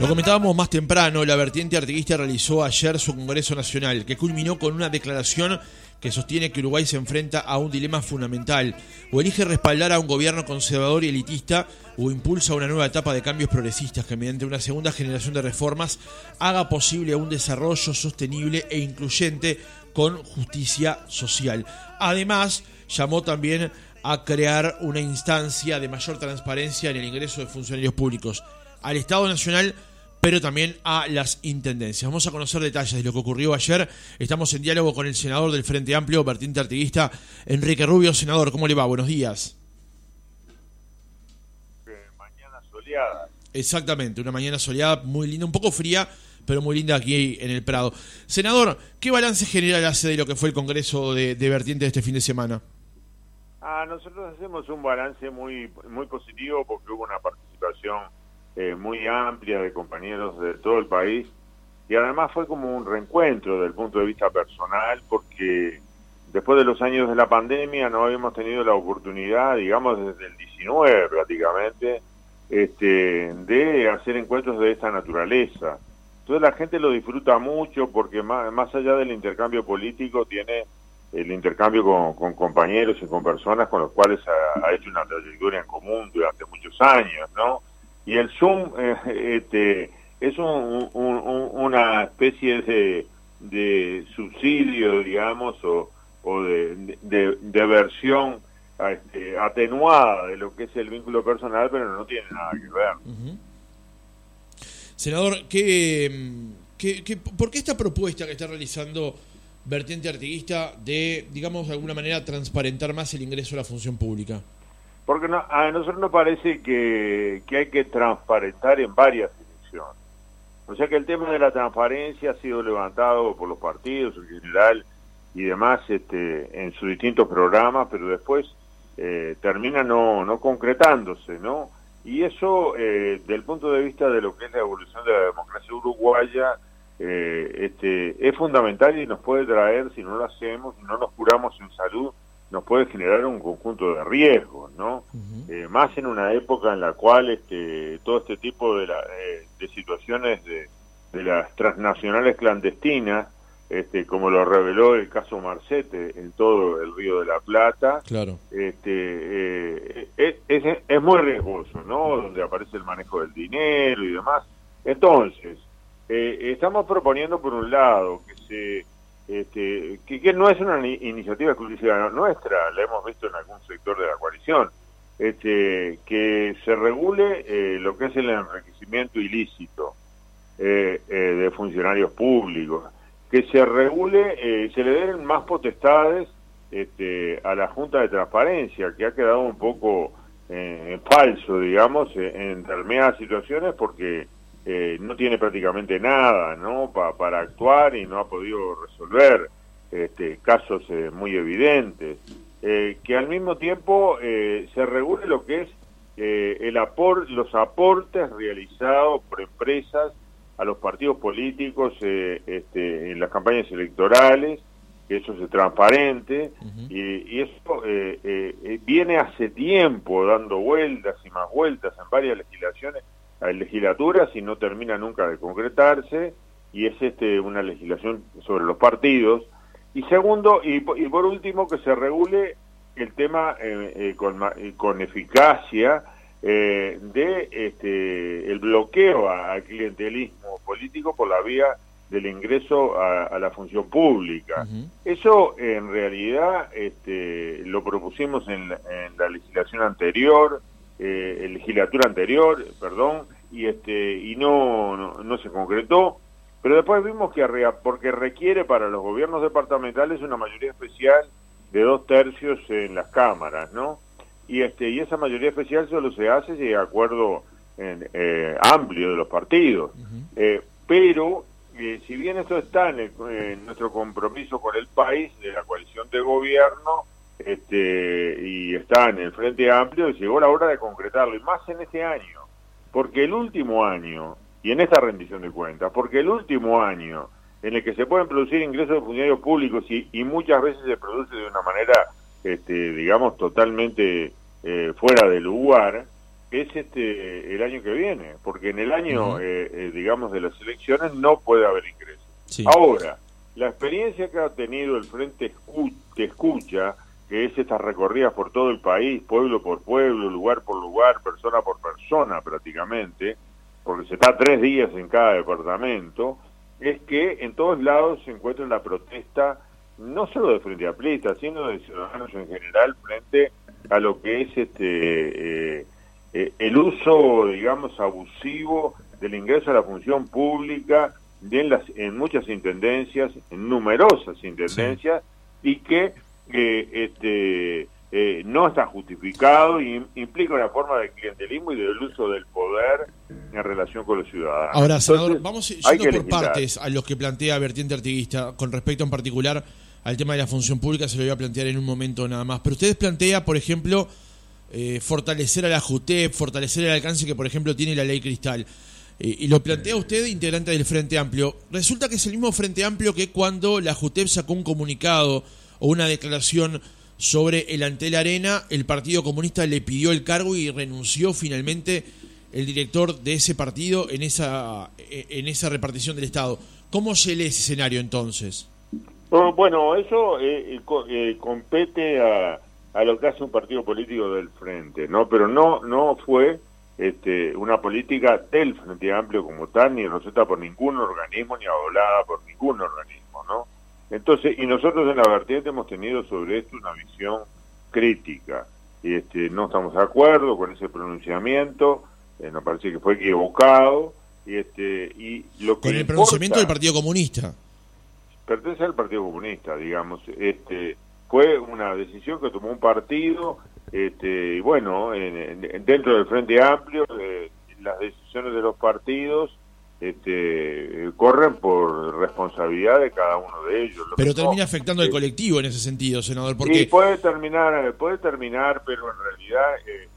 Lo comentábamos más temprano, la vertiente artiguista realizó ayer su Congreso Nacional, que culminó con una declaración que sostiene que Uruguay se enfrenta a un dilema fundamental, o elige respaldar a un gobierno conservador y elitista, o impulsa una nueva etapa de cambios progresistas que mediante una segunda generación de reformas haga posible un desarrollo sostenible e incluyente con justicia social. Además, llamó también a crear una instancia de mayor transparencia en el ingreso de funcionarios públicos al Estado Nacional, pero también a las intendencias. Vamos a conocer detalles de lo que ocurrió ayer. Estamos en diálogo con el senador del Frente Amplio, vertiente artiguista, Enrique Rubio. Senador, ¿cómo le va? Buenos días. Mañana soleada. Exactamente, una mañana soleada muy linda, un poco fría, pero muy linda aquí en el Prado. Senador, ¿qué balance general hace de lo que fue el Congreso de, de Vertiente este fin de semana? Ah, nosotros hacemos un balance muy, muy positivo porque hubo una participación eh, muy amplia de compañeros de todo el país y además fue como un reencuentro desde el punto de vista personal porque después de los años de la pandemia no habíamos tenido la oportunidad, digamos desde el 19 prácticamente, este, de hacer encuentros de esta naturaleza. Entonces la gente lo disfruta mucho porque más, más allá del intercambio político tiene el intercambio con, compañeros y con personas con los cuales ha, ha hecho una trayectoria en común durante muchos años, ¿no? Y el Zoom eh, este, es un, una especie de, de, subsidio, digamos, o, o de, de, versión este, atenuada de lo que es el vínculo personal, pero no tiene nada que ver. Senador, ¿qué, qué, qué, por qué esta propuesta que está realizando Vertiente Artiguista de, digamos, de alguna manera transparentar más el ingreso a la función pública? Porque a nosotros nos parece que, hay que transparentar en varias direcciones. O sea que el tema de la transparencia ha sido levantado por los partidos en general y demás este, en sus distintos programas, pero después eh, termina no, no concretándose, ¿no? Y eso, eh, del punto de vista de lo que es la evolución de la democracia uruguaya, eh, este, es fundamental y nos puede traer, si no lo hacemos, si no nos curamos en salud, nos puede generar un conjunto de riesgos, ¿no? Eh, más en una época en la cual este, todo este tipo de, la, eh, de situaciones de, de, las transnacionales clandestinas, este, como lo reveló el caso Marcete en todo el Río de la Plata, claro. este, eh, es, es, es muy riesgoso, ¿no? Donde aparece el manejo del dinero y demás. Entonces, estamos proponiendo por un lado este, que, no es una iniciativa exclusiva nuestra, la hemos visto en algún sector de la coalición, este, que se regule eh, lo que es el enriquecimiento ilícito eh, eh, de funcionarios públicos, que se regule, se le den más potestades este, a la Junta de Transparencia, que ha quedado un poco falso, digamos, en determinadas situaciones porque eh, no tiene prácticamente nada ¿no? para actuar y no ha podido resolver este, casos eh, muy evidentes. Eh, que al mismo tiempo se regule lo que es el apor los aportes realizados por empresas a los partidos políticos este, en las campañas electorales, que eso es transparente, y, y, eso viene hace tiempo dando vueltas y más vueltas en varias legislaciones a legislaturas y no termina nunca de concretarse y es este una legislación sobre los partidos y segundo y, por último que se regule el tema eh, eh, con, eh, con, eficacia de este el bloqueo al clientelismo político por la vía del ingreso a, la función pública. Eso en realidad este, lo propusimos en, en la legislación anterior, eh, legislatura anterior, perdón, y este y no, no, se concretó, pero después vimos que porque requiere para los gobiernos departamentales una mayoría especial de dos tercios en las cámaras, ¿no? Y este y esa mayoría especial solo se hace de acuerdo en, eh, amplio de los partidos, eh, pero eh, si bien esto está en, en nuestro compromiso con el país de la coalición de gobierno, este, y está en el Frente Amplio, y llegó la hora de concretarlo, y más en este año, porque el último año, y en esta rendición de cuentas, porque el último año en el que se pueden producir ingresos de funcionarios públicos y, y muchas veces se produce de una manera, este, digamos, totalmente eh, fuera de lugar, es este el año que viene, porque en el año, eh, eh, digamos, de las elecciones no puede haber ingresos. Ahora, la experiencia que ha tenido el Frente que Escucha, que es estas recorridas por todo el país, pueblo por pueblo, lugar por lugar, persona por persona prácticamente, porque se está tres días en cada departamento, es que en todos lados se encuentra la protesta, no solo de Frente Amplista, sino de ciudadanos en general, frente a lo que es este eh, eh, el uso, digamos, abusivo del ingreso a la función pública en, las, en muchas intendencias, en numerosas intendencias, y que eh, este, eh, no está justificado y implica una forma de clientelismo y del uso del poder en relación con los ciudadanos. Ahora, senador, vamos yendo por partes a los que plantea Vertiente Artiguista, con respecto en particular al tema de la función pública, se lo voy a plantear en un momento nada más. Pero ustedes plantea, por ejemplo, eh, fortalecer a la JUTEP, fortalecer el alcance que, por ejemplo, tiene la ley Cristal. y lo plantea usted, integrante del Frente Amplio. Resulta que es el mismo Frente Amplio que cuando la JUTEP sacó un comunicado o una declaración sobre el Antel Arena, el Partido Comunista le pidió el cargo y renunció finalmente el director de ese partido en esa, en esa repartición del Estado. ¿Cómo se lee ese escenario entonces? Bueno, eso eh, eh, compete a, a, lo que hace un partido político del Frente, ¿no? Pero no, no fue este, una política del Frente Amplio como tal, ni receta por ningún organismo, ni avalada por ningún organismo, ¿no? Entonces, y nosotros en la vertiente hemos tenido sobre esto una visión crítica. Y este, no estamos de acuerdo con ese pronunciamiento, eh, nos parece que fue equivocado. Y este, y lo con el pronunciamiento del Partido Comunista. Pertenece al Partido Comunista, digamos. Este, fue una decisión que tomó un partido, este, y bueno, dentro del Frente Amplio, eh, las decisiones de los partidos este, corren por responsabilidad de cada uno de ellos. pero termina afectando al colectivo en ese sentido, senador. Porque... Sí, puede terminar, puede terminar, pero en realidad eh,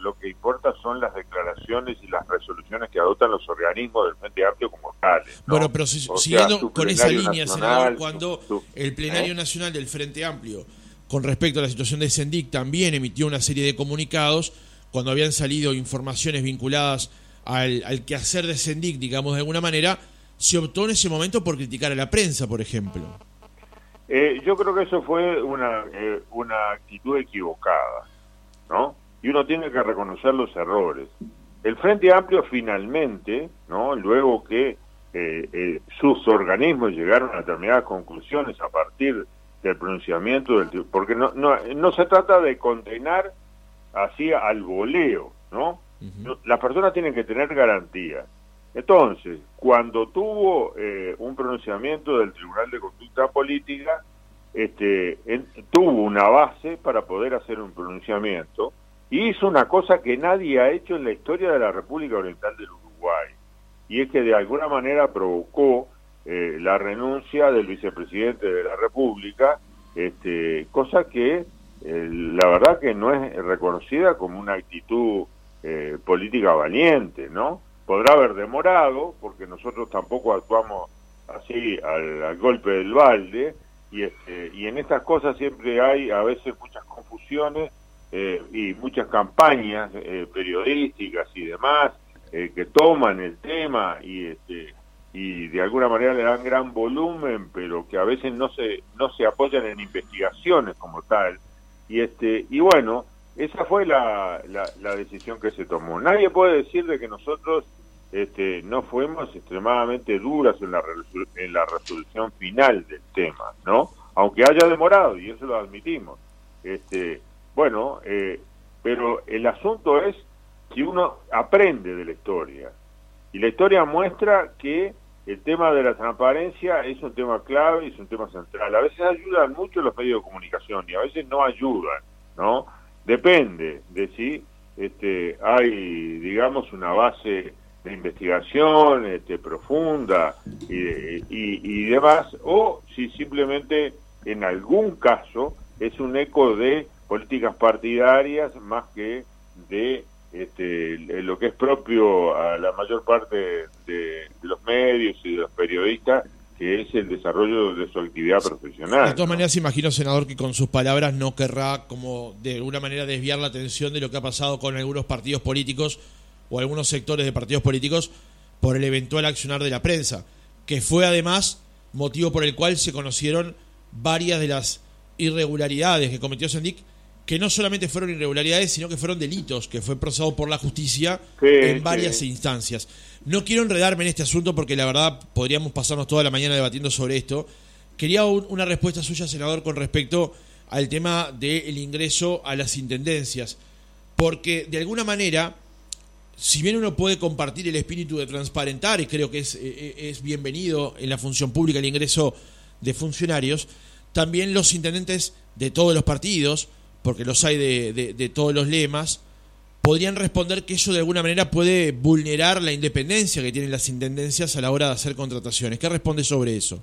lo que importa son las declaraciones y las resoluciones que adoptan los organismos del Frente Amplio como tales. Bueno, pero siguiendo con esa línea, senador, cuando el plenario ¿eh? nacional del Frente Amplio, con respecto a la situación de Sendic, también emitió una serie de comunicados cuando habían salido informaciones vinculadas al, al quehacer de Sendic, digamos de alguna manera, se optó en ese momento por criticar a la prensa, por ejemplo. Eh, yo creo que eso fue una, eh, una actitud equivocada, ¿no? Y uno tiene que reconocer los errores. El Frente Amplio finalmente, ¿no? Luego que eh, sus organismos llegaron a determinadas conclusiones a partir del pronunciamiento del porque no, no, no se trata de condenar así al voleo, ¿no? Las personas tienen que tener garantía. Entonces, cuando tuvo eh, un pronunciamiento del Tribunal de Conducta Política, este, tuvo una base para poder hacer un pronunciamiento y hizo una cosa que nadie ha hecho en la historia de la República Oriental del Uruguay, y es que de alguna manera provocó eh, la renuncia del vicepresidente de la República, este, cosa que eh, la verdad que no es reconocida como una actitud eh, política valiente, ¿no? Podrá haber demorado, porque nosotros tampoco actuamos así al, golpe del balde, y, este, y en estas cosas siempre hay a veces muchas confusiones eh, y muchas campañas eh, periodísticas y demás que toman el tema y este y de alguna manera le dan gran volumen pero que a veces no se no se apoyan en investigaciones como tal y este y bueno esa fue la, la, decisión que se tomó. Nadie puede decir de que nosotros este, no fuimos extremadamente duras en la, en la resolución final del tema, ¿no? Aunque haya demorado, y eso lo admitimos. Este, bueno, eh, pero el asunto es que uno aprende de la historia. Y la historia muestra que el tema de la transparencia es un tema clave y es un tema central. A veces ayudan mucho los medios de comunicación y a veces no ayudan, ¿no? Depende de si este, hay, digamos, una base de investigación este, profunda y, y, demás, o si simplemente en algún caso es un eco de políticas partidarias más que de este, lo que es propio a la mayor parte de, los medios y de los periodistas, que es el desarrollo de su actividad profesional. De todas maneras, imagino, senador, que con sus palabras no querrá como de alguna manera desviar la atención de lo que ha pasado con algunos partidos políticos o algunos sectores de partidos políticos por el eventual accionar de la prensa, que fue además motivo por el cual se conocieron varias de las irregularidades que cometió Sendic, que no solamente fueron irregularidades, sino que fueron delitos, que fue procesado por la justicia en varias instancias. No quiero enredarme en este asunto porque la verdad podríamos pasarnos toda la mañana debatiendo sobre esto. Quería una respuesta suya, senador, con respecto al tema del ingreso a las intendencias, porque de alguna manera, si bien uno puede compartir el espíritu de transparentar, y creo que es, eh, eh, es bienvenido en la función pública el ingreso de funcionarios, también los intendentes de todos los partidos, porque los hay de, todos los lemas, podrían responder que eso de alguna manera puede vulnerar la independencia que tienen las intendencias a la hora de hacer contrataciones. ¿Qué responde sobre eso?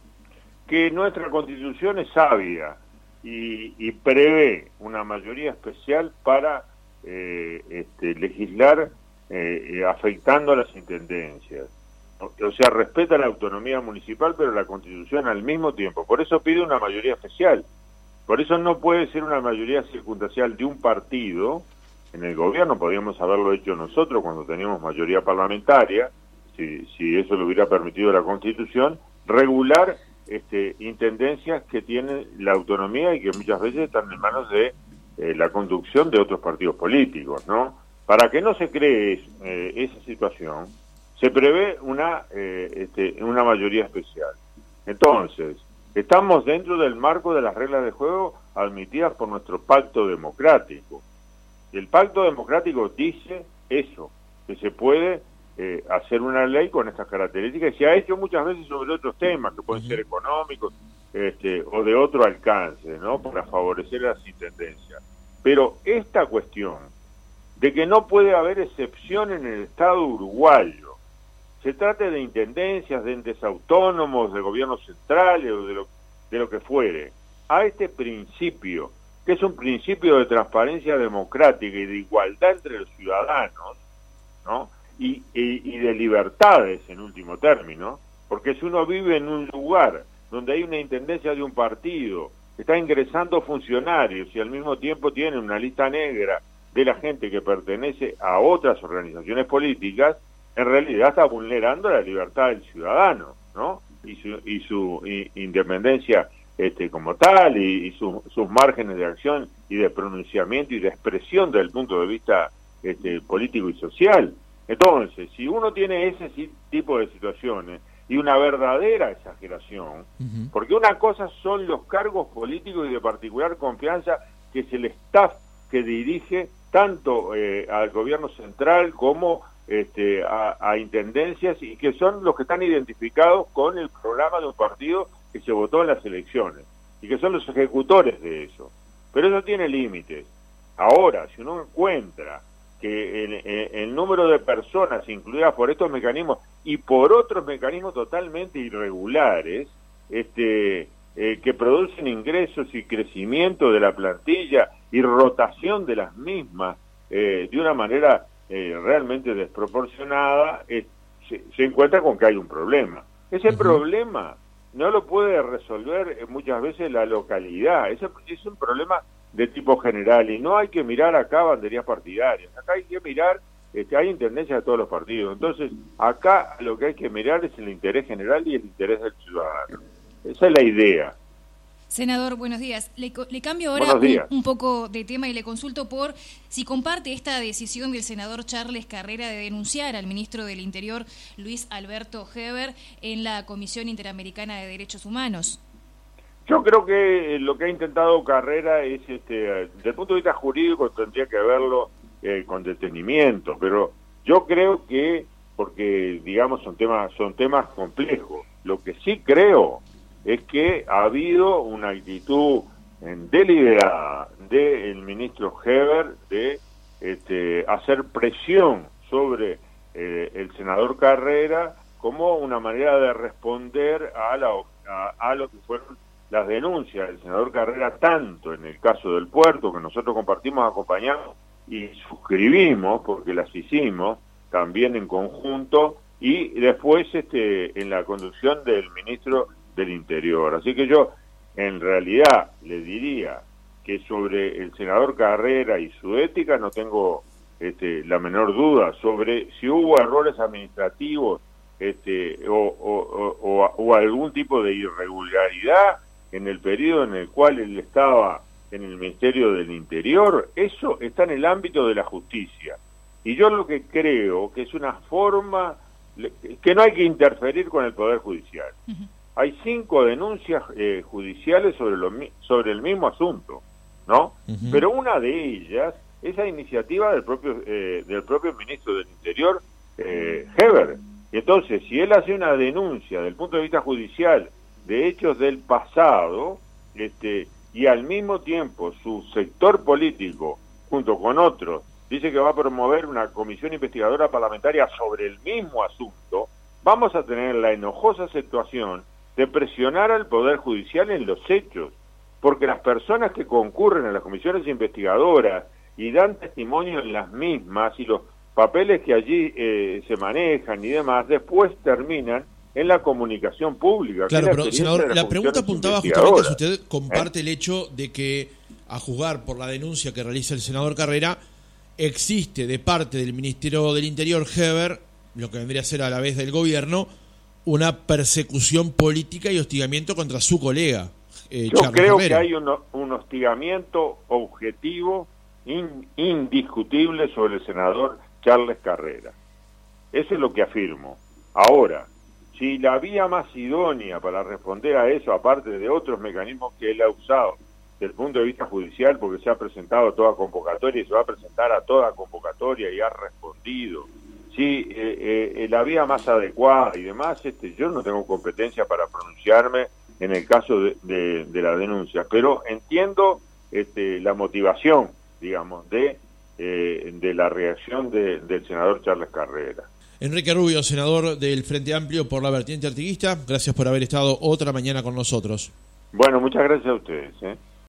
Que nuestra constitución es sabia y, prevé una mayoría especial para eh, este, legislar eh, afectando a las intendencias o sea, respeta la autonomía municipal, pero la constitución al mismo tiempo. Por eso pide una mayoría especial. Por eso no puede ser una mayoría circunstancial de un partido. En el gobierno podríamos haberlo hecho nosotros cuando teníamos mayoría parlamentaria, si, si eso lo hubiera permitido la constitución, regular este, intendencias que tienen la autonomía y que muchas veces están en manos de eh, la conducción de otros partidos políticos, ¿no? Para que no se cree eh, esa situación, se prevé una, eh, este, una mayoría especial. Entonces, estamos dentro del marco de las reglas de juego admitidas por nuestro pacto democrático. El pacto democrático dice eso, que se puede eh, hacer una ley con estas características y se ha hecho muchas veces sobre otros temas que pueden ser económicos este, o de otro alcance, ¿no? Para favorecer las intendencias. Pero esta cuestión de que no puede haber excepción en el Estado uruguayo se trate de intendencias, de entes autónomos, de gobiernos centrales o de lo, de lo que fuere, a este principio, que es un principio de transparencia democrática y de igualdad entre los ciudadanos, ¿no? Y, y, de libertades en último término, porque si uno vive en un lugar donde hay una intendencia de un partido, está ingresando funcionarios y al mismo tiempo tiene una lista negra de la gente que pertenece a otras organizaciones políticas, en realidad está vulnerando la libertad del ciudadano, ¿no? Y su, y su independencia este, como tal y, sus márgenes de acción y de pronunciamiento y de expresión desde el punto de vista este, político y social. Entonces, si uno tiene ese tipo de situaciones y una verdadera exageración, porque una cosa son los cargos políticos y de particular confianza que es el staff que dirige tanto eh, al gobierno central como este, a, intendencias y que son los que están identificados con el programa de un partido que se votó en las elecciones y que son los ejecutores de eso. Pero eso tiene límites. Ahora, si uno encuentra que el, número de personas incluidas por estos mecanismos y por otros mecanismos totalmente irregulares, este, eh, que producen ingresos y crecimiento de la plantilla y rotación de las mismas eh, de una manera eh, realmente desproporcionada, se, encuentra con que hay un problema. Ese problema no lo puede resolver eh, muchas veces la localidad, ese es un problema de tipo general y no hay que mirar acá banderías partidarias, acá hay que mirar, este, hay intendencia de todos los partidos, entonces acá lo que hay que mirar es el interés general y el interés del ciudadano. Esa es la idea. Senador, buenos días. Le, cambio ahora un, poco de tema y le consulto por si comparte esta decisión del senador Charles Carrera de denunciar al ministro del Interior, Luis Alberto Heber, en la Comisión Interamericana de Derechos Humanos. Yo creo que lo que ha intentado Carrera es, este, desde el punto de vista jurídico, tendría que verlo eh, con detenimiento, pero yo creo que, porque digamos son temas, son temas complejos, lo que sí creo es que ha habido una actitud deliberada del ministro Heber de este, hacer presión sobre eh, el senador Carrera como una manera de responder a, a, lo que fueron las denuncias del senador Carrera, tanto en el caso del puerto, que nosotros compartimos, acompañamos y suscribimos, porque las hicimos también en conjunto, y después este, en la conducción del ministro del Interior. Así que yo, en realidad, le diría que sobre el senador Carrera y su ética no tengo este, la menor duda. Sobre si hubo errores administrativos este, o, algún tipo de irregularidad en el periodo en el cual él estaba en el Ministerio del Interior, eso está en el ámbito de la justicia. Y yo lo que creo que es una forma que no hay que interferir con el Poder Judicial. Hay cinco denuncias eh, judiciales sobre, lo, sobre el mismo asunto, ¿no? Pero una de ellas es la iniciativa del propio, eh, del propio ministro del Interior, eh, Heber. Y entonces, si él hace una denuncia del punto de vista judicial de hechos del pasado, este, y al mismo tiempo su sector político, junto con otros, dice que va a promover una comisión investigadora parlamentaria sobre el mismo asunto, vamos a tener la enojosa situación de presionar al Poder Judicial en los hechos, porque las personas que concurren a las comisiones investigadoras y dan testimonio en las mismas y los papeles que allí eh, se manejan y demás, después terminan en la comunicación pública. Claro, pero senador, la pregunta apuntaba justamente a si usted comparte ¿Eh? el hecho de que, a juzgar por la denuncia que realiza el senador Carrera, existe de parte del Ministerio del Interior, Heber, lo que vendría a ser a la vez del gobierno, una persecución política y hostigamiento contra su colega. Eh, Yo creo que hay un, hostigamiento objetivo, indiscutible sobre el senador Charles Carrera. Eso es lo que afirmo. Ahora, si la vía más idónea para responder a eso, aparte de otros mecanismos que él ha usado, desde el punto de vista judicial, porque se ha presentado a toda convocatoria y se va a presentar a toda convocatoria y ha respondido. Sí, eh, eh, la vía más adecuada y demás, este, yo no tengo competencia para pronunciarme en el caso de, la denuncia, pero entiendo este, la motivación, digamos, de, eh, de la reacción del senador Charles Carrera. Enrique Rubio, senador del Frente Amplio por la vertiente artiguista, gracias por haber estado otra mañana con nosotros. Bueno, muchas gracias a ustedes. ¿eh?